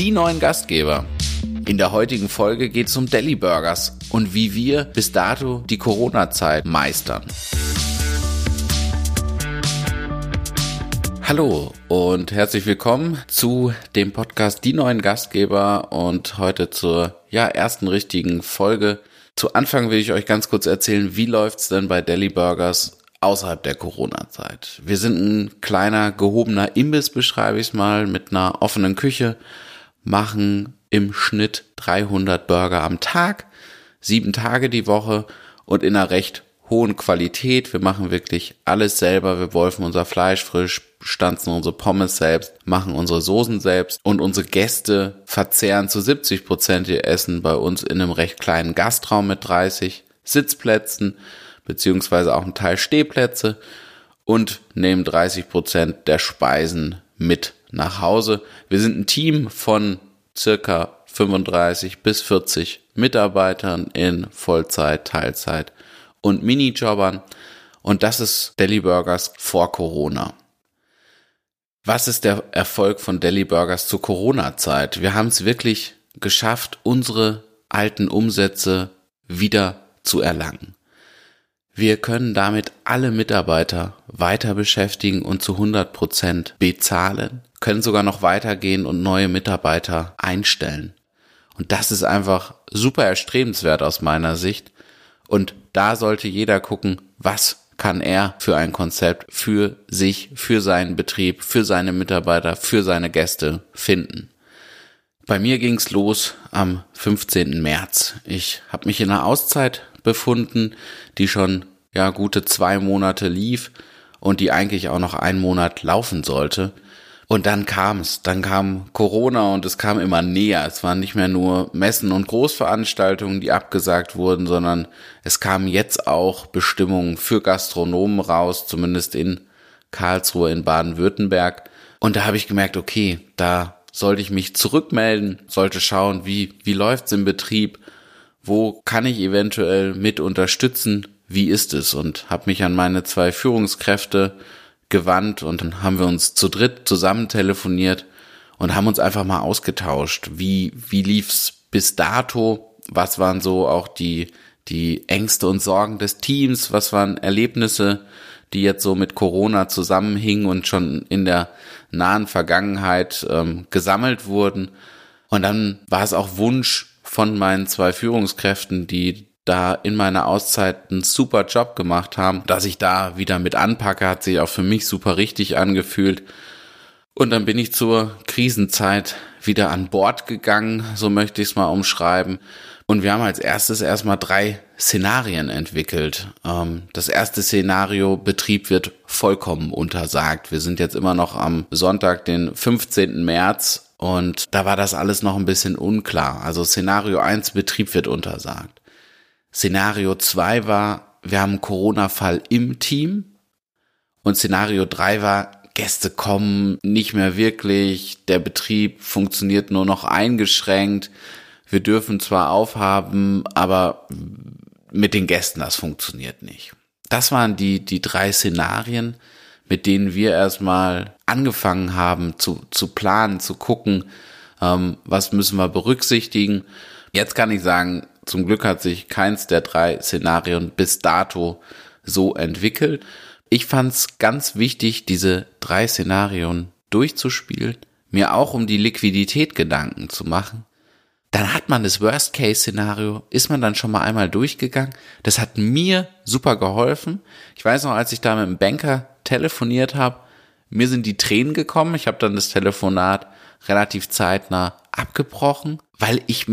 die neuen Gastgeber. In der heutigen Folge geht es um Deli Burgers und wie wir bis dato die Corona-Zeit meistern. Hallo und herzlich willkommen zu dem Podcast Die neuen Gastgeber und heute zur ja, ersten richtigen Folge. Zu Anfang will ich euch ganz kurz erzählen, wie läuft's denn bei Deli Burgers außerhalb der Corona-Zeit. Wir sind ein kleiner gehobener Imbiss, beschreibe ich es mal, mit einer offenen Küche, machen im Schnitt 300 Burger am Tag, sieben Tage die Woche und in einer recht hohen Qualität. Wir machen wirklich alles selber. Wir wolfen unser Fleisch frisch, stanzen unsere Pommes selbst, machen unsere Soßen selbst und unsere Gäste verzehren zu 70 Prozent ihr Essen bei uns in einem recht kleinen Gastraum mit 30 Sitzplätzen beziehungsweise auch ein Teil Stehplätze und nehmen 30 Prozent der Speisen mit nach Hause. Wir sind ein Team von circa 35 bis 40 Mitarbeitern in Vollzeit, Teilzeit und Minijobbern. Und das ist Deli Burgers vor Corona. Was ist der Erfolg von Deli Burgers zur Corona-Zeit? Wir haben es wirklich geschafft, unsere alten Umsätze wieder zu erlangen. Wir können damit alle Mitarbeiter weiter beschäftigen und zu 100 Prozent bezahlen, können sogar noch weitergehen und neue Mitarbeiter einstellen. Und das ist einfach super erstrebenswert aus meiner Sicht. Und da sollte jeder gucken, was kann er für ein Konzept für sich, für seinen Betrieb, für seine Mitarbeiter, für seine Gäste finden. Bei mir ging's los am 15. März. Ich habe mich in einer Auszeit befunden, die schon ja gute zwei Monate lief und die eigentlich auch noch einen Monat laufen sollte. Und dann kam es, dann kam Corona und es kam immer näher. Es waren nicht mehr nur Messen und Großveranstaltungen, die abgesagt wurden, sondern es kamen jetzt auch Bestimmungen für Gastronomen raus, zumindest in Karlsruhe in Baden-Württemberg. Und da habe ich gemerkt, okay, da sollte ich mich zurückmelden, sollte schauen, wie, wie läuft's im Betrieb, wo kann ich eventuell mit unterstützen, wie ist es und habe mich an meine zwei Führungskräfte gewandt und dann haben wir uns zu dritt zusammen telefoniert und haben uns einfach mal ausgetauscht. Wie, wie lief's bis dato? Was waren so auch die, die Ängste und Sorgen des Teams? Was waren Erlebnisse, die jetzt so mit Corona zusammenhingen und schon in der nahen Vergangenheit ähm, gesammelt wurden? Und dann war es auch Wunsch von meinen zwei Führungskräften, die da in meiner Auszeit einen super Job gemacht haben. Dass ich da wieder mit anpacke, hat sich auch für mich super richtig angefühlt. Und dann bin ich zur Krisenzeit wieder an Bord gegangen, so möchte ich es mal umschreiben. Und wir haben als erstes erstmal drei Szenarien entwickelt. Ähm, das erste Szenario, Betrieb wird vollkommen untersagt. Wir sind jetzt immer noch am Sonntag, den 15. März und da war das alles noch ein bisschen unklar. Also Szenario 1, Betrieb wird untersagt. Szenario 2 war, wir haben einen Corona-Fall im Team. Und Szenario 3 war, Gäste kommen nicht mehr wirklich, der Betrieb funktioniert nur noch eingeschränkt. Wir dürfen zwar aufhaben, aber mit den Gästen, das funktioniert nicht. Das waren die, die drei Szenarien, mit denen wir erstmal angefangen haben zu, zu planen, zu gucken, ähm, was müssen wir berücksichtigen. Jetzt kann ich sagen, zum Glück hat sich keins der drei Szenarien bis dato so entwickelt. Ich fand es ganz wichtig, diese drei Szenarien durchzuspielen, mir auch um die Liquidität Gedanken zu machen. Dann hat man das Worst-Case-Szenario, ist man dann schon mal einmal durchgegangen. Das hat mir super geholfen. Ich weiß noch, als ich da mit dem Banker telefoniert habe, mir sind die Tränen gekommen. Ich habe dann das Telefonat relativ zeitnah abgebrochen, weil ich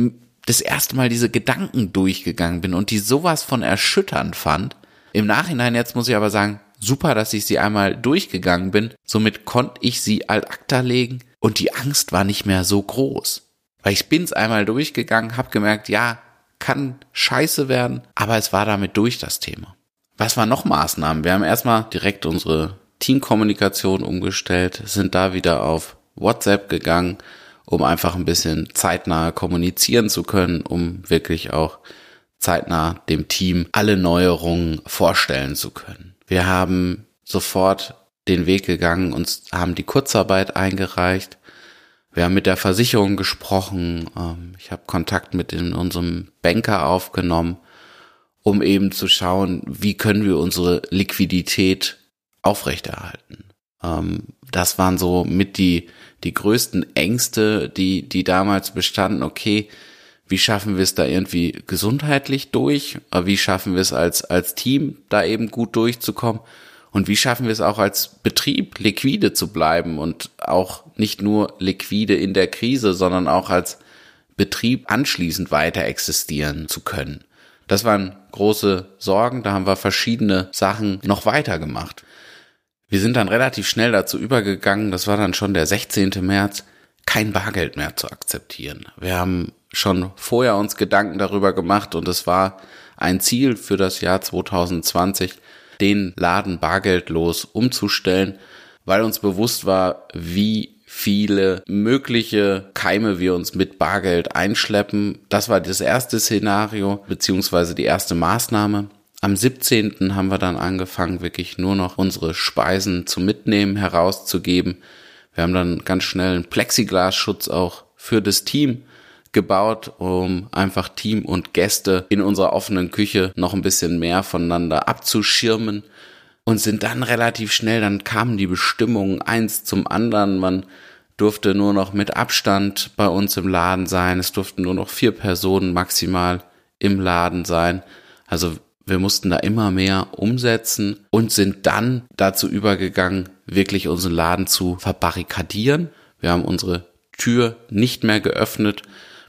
das erste Mal diese Gedanken durchgegangen bin und die sowas von erschütternd fand. Im Nachhinein jetzt muss ich aber sagen, super, dass ich sie einmal durchgegangen bin. Somit konnte ich sie al acta legen und die Angst war nicht mehr so groß. Weil ich bin's einmal durchgegangen, hab gemerkt, ja, kann scheiße werden, aber es war damit durch das Thema. Was waren noch Maßnahmen? Wir haben erstmal direkt unsere Teamkommunikation umgestellt, sind da wieder auf WhatsApp gegangen, um einfach ein bisschen zeitnah kommunizieren zu können, um wirklich auch zeitnah dem Team alle Neuerungen vorstellen zu können. Wir haben sofort den Weg gegangen und haben die Kurzarbeit eingereicht. Wir haben mit der Versicherung gesprochen. Ähm, ich habe Kontakt mit in unserem Banker aufgenommen, um eben zu schauen, wie können wir unsere Liquidität aufrechterhalten. Ähm, das waren so mit die, die größten Ängste, die, die damals bestanden. Okay, wie schaffen wir es da irgendwie gesundheitlich durch? Wie schaffen wir es als, als Team da eben gut durchzukommen? Und wie schaffen wir es auch als Betrieb liquide zu bleiben und auch nicht nur liquide in der Krise, sondern auch als Betrieb anschließend weiter existieren zu können? Das waren große Sorgen, da haben wir verschiedene Sachen noch weiter gemacht. Wir sind dann relativ schnell dazu übergegangen, das war dann schon der 16. März, kein Bargeld mehr zu akzeptieren. Wir haben schon vorher uns Gedanken darüber gemacht und es war ein Ziel für das Jahr 2020, den Laden bargeldlos umzustellen, weil uns bewusst war, wie viele mögliche Keime wir uns mit Bargeld einschleppen. Das war das erste Szenario, beziehungsweise die erste Maßnahme. Am 17. haben wir dann angefangen, wirklich nur noch unsere Speisen zu mitnehmen, herauszugeben. Wir haben dann ganz schnell einen Plexiglasschutz auch für das Team gebaut, um einfach Team und Gäste in unserer offenen Küche noch ein bisschen mehr voneinander abzuschirmen und sind dann relativ schnell, dann kamen die Bestimmungen eins zum anderen. Man durfte nur noch mit Abstand bei uns im Laden sein. Es durften nur noch vier Personen maximal im Laden sein. Also wir mussten da immer mehr umsetzen und sind dann dazu übergegangen, wirklich unseren Laden zu verbarrikadieren. Wir haben unsere Tür nicht mehr geöffnet.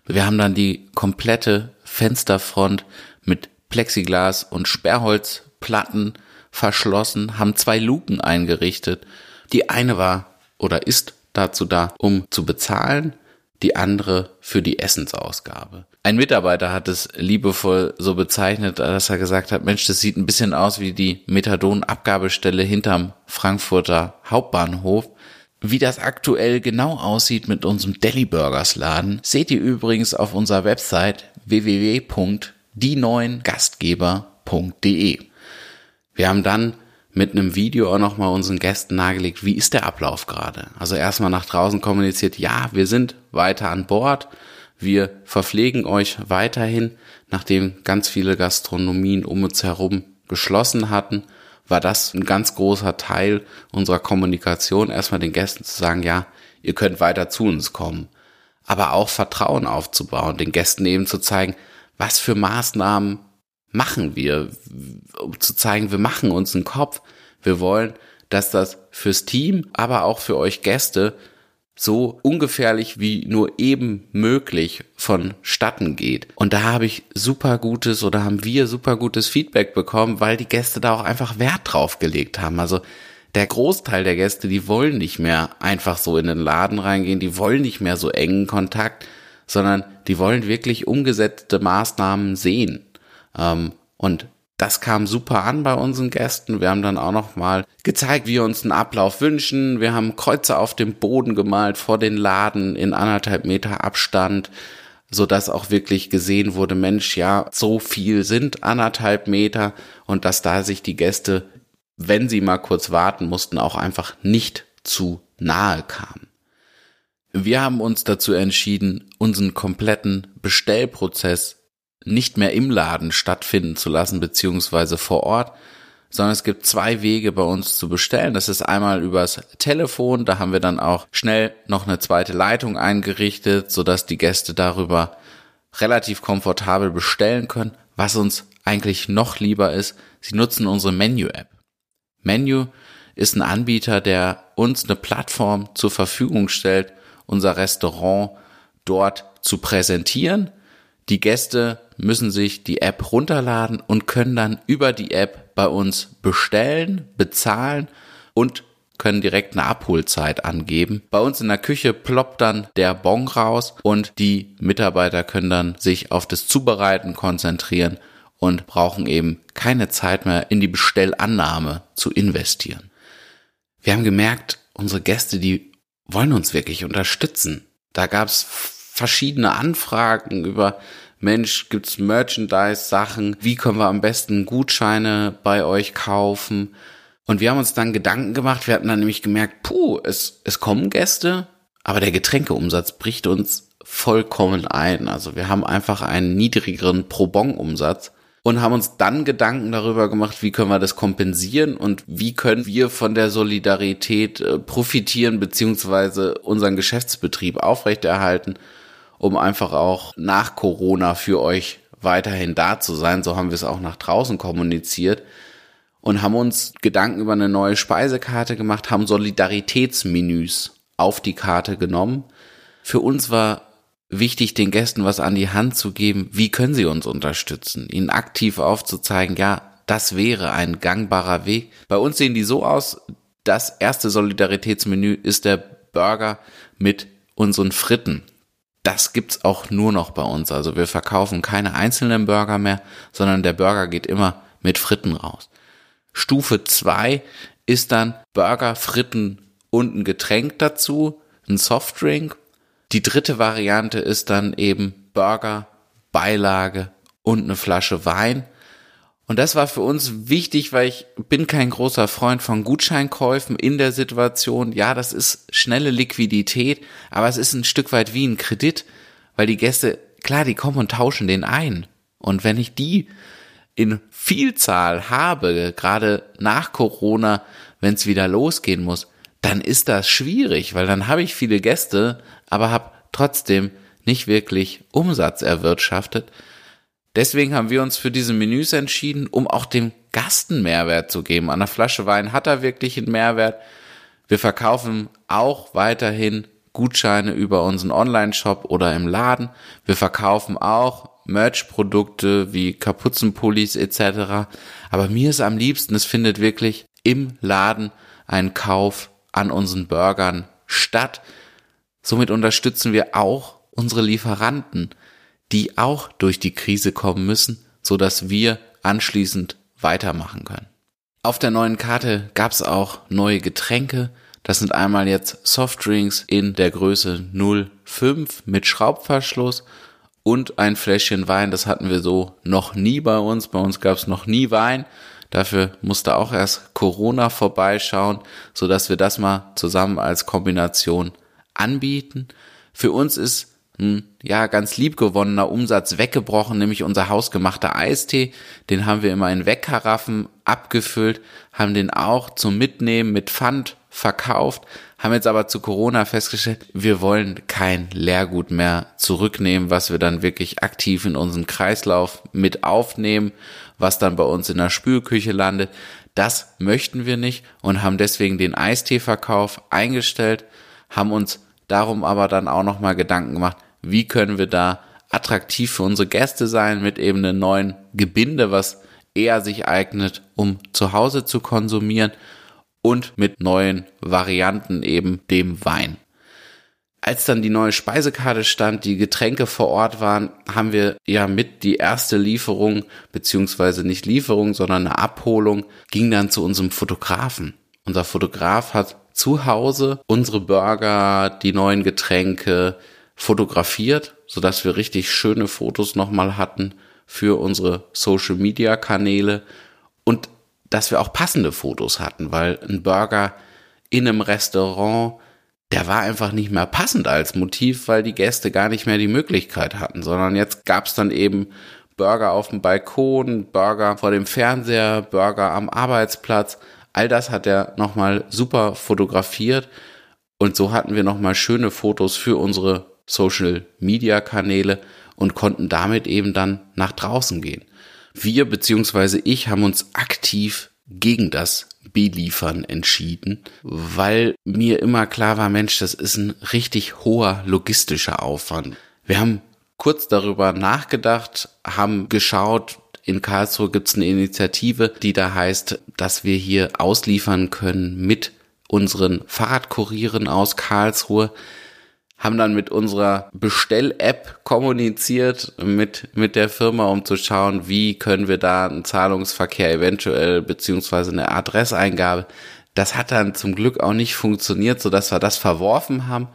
Wir haben dann die komplette Fensterfront mit Plexiglas und Sperrholzplatten verschlossen, haben zwei Luken eingerichtet. Die eine war oder ist dazu da, um zu bezahlen, die andere für die Essensausgabe. Ein Mitarbeiter hat es liebevoll so bezeichnet, dass er gesagt hat, Mensch, das sieht ein bisschen aus wie die Methadon-Abgabestelle hinterm Frankfurter Hauptbahnhof. Wie das aktuell genau aussieht mit unserem Deli Burgers Laden, seht ihr übrigens auf unserer Website www.dieneungastgeber.de. Wir haben dann mit einem Video auch nochmal unseren Gästen nahegelegt, wie ist der Ablauf gerade. Also erstmal nach draußen kommuniziert, ja, wir sind weiter an Bord, wir verpflegen euch weiterhin, nachdem ganz viele Gastronomien um uns herum geschlossen hatten, war das ein ganz großer Teil unserer Kommunikation, erstmal den Gästen zu sagen, ja, ihr könnt weiter zu uns kommen. Aber auch Vertrauen aufzubauen, den Gästen eben zu zeigen, was für Maßnahmen machen wir, um zu zeigen, wir machen uns einen Kopf. Wir wollen, dass das fürs Team, aber auch für euch Gäste so ungefährlich wie nur eben möglich vonstatten geht. Und da habe ich super gutes oder haben wir super gutes Feedback bekommen, weil die Gäste da auch einfach Wert drauf gelegt haben. Also der Großteil der Gäste, die wollen nicht mehr einfach so in den Laden reingehen, die wollen nicht mehr so engen Kontakt, sondern die wollen wirklich umgesetzte Maßnahmen sehen. Ähm, und das kam super an bei unseren Gästen. Wir haben dann auch noch mal gezeigt, wie wir uns einen Ablauf wünschen. Wir haben Kreuze auf dem Boden gemalt vor den Laden in anderthalb Meter Abstand, so dass auch wirklich gesehen wurde, Mensch, ja, so viel sind anderthalb Meter und dass da sich die Gäste, wenn sie mal kurz warten mussten, auch einfach nicht zu nahe kamen. Wir haben uns dazu entschieden, unseren kompletten Bestellprozess nicht mehr im Laden stattfinden zu lassen, beziehungsweise vor Ort, sondern es gibt zwei Wege bei uns zu bestellen. Das ist einmal übers Telefon, da haben wir dann auch schnell noch eine zweite Leitung eingerichtet, sodass die Gäste darüber relativ komfortabel bestellen können. Was uns eigentlich noch lieber ist, sie nutzen unsere Menu-App. Menu ist ein Anbieter, der uns eine Plattform zur Verfügung stellt, unser Restaurant dort zu präsentieren. Die Gäste müssen sich die App runterladen und können dann über die App bei uns bestellen, bezahlen und können direkt eine Abholzeit angeben. Bei uns in der Küche ploppt dann der Bon raus und die Mitarbeiter können dann sich auf das Zubereiten konzentrieren und brauchen eben keine Zeit mehr in die Bestellannahme zu investieren. Wir haben gemerkt, unsere Gäste, die wollen uns wirklich unterstützen. Da gab es verschiedene Anfragen über Mensch, gibt's Merchandise-Sachen? Wie können wir am besten Gutscheine bei euch kaufen? Und wir haben uns dann Gedanken gemacht. Wir hatten dann nämlich gemerkt, puh, es, es kommen Gäste, Aber der Getränkeumsatz bricht uns vollkommen ein. Also wir haben einfach einen niedrigeren Pro-Bon-Umsatz und haben uns dann Gedanken darüber gemacht, wie können wir das kompensieren und wie können wir von der Solidarität äh, profitieren beziehungsweise unseren Geschäftsbetrieb aufrechterhalten, um einfach auch nach Corona für euch weiterhin da zu sein. So haben wir es auch nach draußen kommuniziert und haben uns Gedanken über eine neue Speisekarte gemacht, haben Solidaritätsmenüs auf die Karte genommen. Für uns war wichtig, den Gästen was an die Hand zu geben. Wie können sie uns unterstützen? Ihnen aktiv aufzuzeigen, ja, das wäre ein gangbarer Weg. Bei uns sehen die so aus, das erste Solidaritätsmenü ist der Burger mit unseren Fritten. Das gibt's auch nur noch bei uns. Also wir verkaufen keine einzelnen Burger mehr, sondern der Burger geht immer mit Fritten raus. Stufe zwei ist dann Burger, Fritten und ein Getränk dazu, ein Softdrink die dritte Variante ist dann eben Burger, Beilage und eine Flasche Wein. Und das war für uns wichtig, weil ich bin kein großer Freund von Gutscheinkäufen in der Situation. Ja, das ist schnelle Liquidität, aber es ist ein Stück weit wie ein Kredit, weil die Gäste, klar, die kommen und tauschen den ein. Und wenn ich die in Vielzahl habe, gerade nach Corona, wenn es wieder losgehen muss, dann ist das schwierig, weil dann habe ich viele Gäste, aber habe trotzdem nicht wirklich Umsatz erwirtschaftet. Deswegen haben wir uns für diese Menüs entschieden, um auch dem Gasten Mehrwert zu geben. An der Flasche Wein hat er wirklich einen Mehrwert. Wir verkaufen auch weiterhin Gutscheine über unseren Online-Shop oder im Laden. Wir verkaufen auch Merch-Produkte wie Kapuzenpullis etc. Aber mir ist am liebsten, es findet wirklich im Laden ein Kauf an unseren Burgern statt. Somit unterstützen wir auch unsere Lieferanten, die auch durch die Krise kommen müssen, so dass wir anschließend weitermachen können. Auf der neuen Karte gab es auch neue Getränke. Das sind einmal jetzt Softdrinks in der Größe 05 mit Schraubverschluss und ein Fläschchen Wein. Das hatten wir so noch nie bei uns. Bei uns gab es noch nie Wein. Dafür musste auch erst Corona vorbeischauen, so dass wir das mal zusammen als Kombination anbieten. Für uns ist ja ganz liebgewonnener Umsatz weggebrochen, nämlich unser hausgemachter Eistee. Den haben wir immer in Wegkaraffen abgefüllt, haben den auch zum Mitnehmen mit Pfand verkauft, haben jetzt aber zu Corona festgestellt, wir wollen kein Leergut mehr zurücknehmen, was wir dann wirklich aktiv in unseren Kreislauf mit aufnehmen, was dann bei uns in der Spülküche landet. Das möchten wir nicht und haben deswegen den Eisteeverkauf eingestellt, haben uns darum aber dann auch nochmal Gedanken gemacht, wie können wir da attraktiv für unsere Gäste sein mit eben einem neuen Gebinde, was eher sich eignet, um zu Hause zu konsumieren und mit neuen Varianten eben dem Wein. Als dann die neue Speisekarte stand, die Getränke vor Ort waren, haben wir ja mit die erste Lieferung, beziehungsweise nicht Lieferung, sondern eine Abholung, ging dann zu unserem Fotografen. Unser Fotograf hat zu Hause unsere Burger, die neuen Getränke fotografiert, sodass wir richtig schöne Fotos nochmal hatten für unsere Social Media Kanäle und dass wir auch passende Fotos hatten, weil ein Burger in einem Restaurant, der war einfach nicht mehr passend als Motiv, weil die Gäste gar nicht mehr die Möglichkeit hatten, sondern jetzt gab's dann eben Burger auf dem Balkon, Burger vor dem Fernseher, Burger am Arbeitsplatz, All das hat er nochmal super fotografiert und so hatten wir nochmal schöne Fotos für unsere Social Media Kanäle und konnten damit eben dann nach draußen gehen. Wir beziehungsweise ich haben uns aktiv gegen das Beliefern entschieden, weil mir immer klar war, Mensch, das ist ein richtig hoher logistischer Aufwand. Wir haben kurz darüber nachgedacht, haben geschaut, in Karlsruhe gibt es eine Initiative, die da heißt, dass wir hier ausliefern können mit unseren Fahrradkurieren aus Karlsruhe haben dann mit unserer Bestell-App kommuniziert mit, mit der Firma, um zu schauen, wie können wir da einen Zahlungsverkehr eventuell beziehungsweise eine Adresseingabe. Das hat dann zum Glück auch nicht funktioniert, so dass wir das verworfen haben.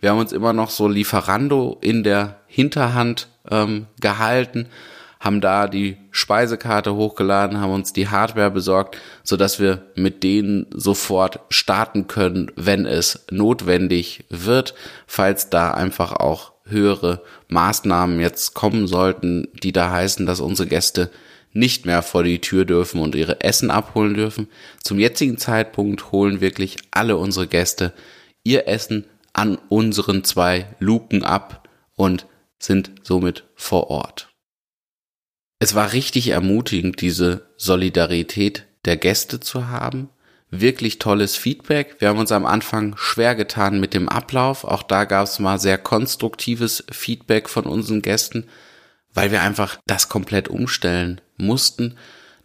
Wir haben uns immer noch so Lieferando in der Hinterhand ähm, gehalten, haben da die Speisekarte hochgeladen, haben uns die Hardware besorgt, so dass wir mit denen sofort starten können, wenn es notwendig wird, falls da einfach auch höhere Maßnahmen jetzt kommen sollten, die da heißen, dass unsere Gäste nicht mehr vor die Tür dürfen und ihre Essen abholen dürfen. Zum jetzigen Zeitpunkt holen wirklich alle unsere Gäste ihr Essen an unseren zwei Luken ab und sind somit vor Ort. Es war richtig ermutigend, diese Solidarität der Gäste zu haben. Wirklich tolles Feedback. Wir haben uns am Anfang schwer getan mit dem Ablauf. Auch da gab es mal sehr konstruktives Feedback von unseren Gästen, weil wir einfach das komplett umstellen mussten.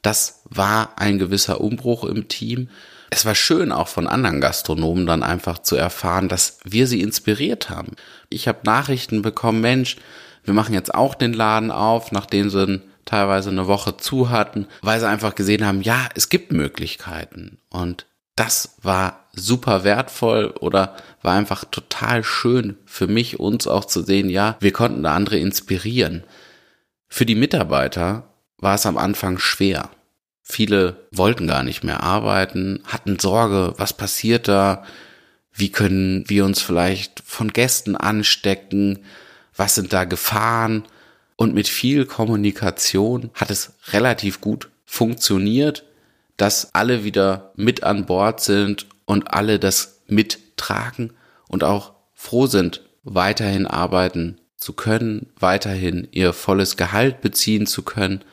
Das war ein gewisser Umbruch im Team. Es war schön auch von anderen Gastronomen dann einfach zu erfahren, dass wir sie inspiriert haben. Ich habe Nachrichten bekommen, Mensch, wir machen jetzt auch den Laden auf, nachdem sie teilweise eine Woche zu hatten, weil sie einfach gesehen haben, ja, es gibt Möglichkeiten. Und das war super wertvoll oder war einfach total schön für mich, uns auch zu sehen, ja, wir konnten da andere inspirieren. Für die Mitarbeiter war es am Anfang schwer. Viele wollten gar nicht mehr arbeiten, hatten Sorge, was passiert da, wie können wir uns vielleicht von Gästen anstecken, was sind da Gefahren. Und mit viel Kommunikation hat es relativ gut funktioniert, dass alle wieder mit an Bord sind und alle das mittragen und auch froh sind, weiterhin arbeiten zu können, weiterhin ihr volles Gehalt beziehen zu können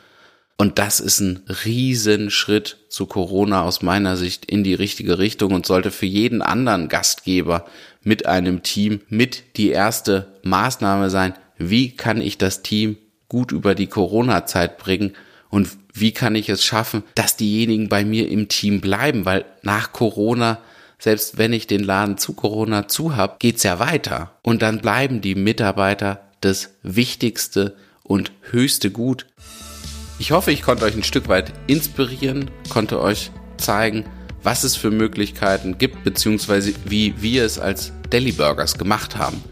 und das ist ein Riesenschritt zu Corona aus meiner Sicht in die richtige Richtung und sollte für jeden anderen Gastgeber mit einem Team mit die erste Maßnahme sein. Wie kann ich das Team gut über die Corona-Zeit bringen und wie kann ich es schaffen, dass diejenigen bei mir im Team bleiben, weil nach Corona selbst wenn ich den Laden zu Corona zu hab, geht's ja weiter. Und dann bleiben die Mitarbeiter das wichtigste und höchste Gut. Ich hoffe, ich konnte euch ein Stück weit inspirieren, konnte euch zeigen, was es für Möglichkeiten gibt, beziehungsweise wie wir es als Deli Burgers gemacht haben.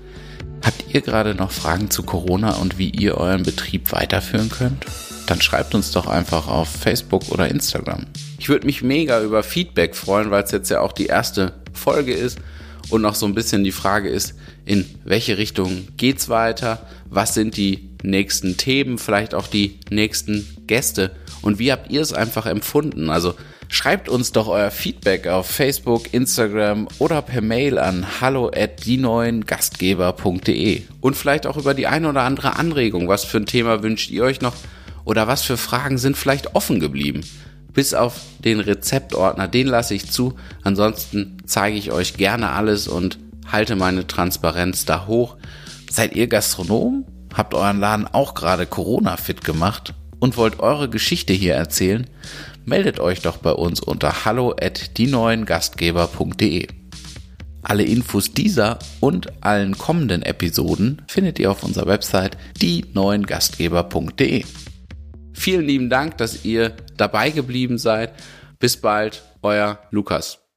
Habt ihr gerade noch Fragen zu Corona und wie ihr euren Betrieb weiterführen könnt? Dann schreibt uns doch einfach auf Facebook oder Instagram. Ich würde mich mega über Feedback freuen, weil es jetzt ja auch die erste Folge ist und noch so ein bisschen die Frage ist, in welche Richtung geht's weiter? Was sind die nächsten Themen, vielleicht auch die nächsten Gäste und wie habt ihr es einfach empfunden? Also schreibt uns doch euer Feedback auf Facebook, Instagram oder per Mail an hallo at die neuen Gastgeber.de und vielleicht auch über die eine oder andere Anregung. Was für ein Thema wünscht ihr euch noch? Oder was für Fragen sind vielleicht offen geblieben? Bis auf den Rezeptordner, den lasse ich zu. Ansonsten zeige ich euch gerne alles und halte meine Transparenz da hoch. Seid ihr Gastronom? Habt euren Laden auch gerade Corona-fit gemacht und wollt eure Geschichte hier erzählen? Meldet euch doch bei uns unter hallo at die neuen Gastgeber.de. Alle Infos dieser und allen kommenden Episoden findet ihr auf unserer Website die neuen Gastgeber.de. Vielen lieben Dank, dass ihr dabei geblieben seid. Bis bald, euer Lukas.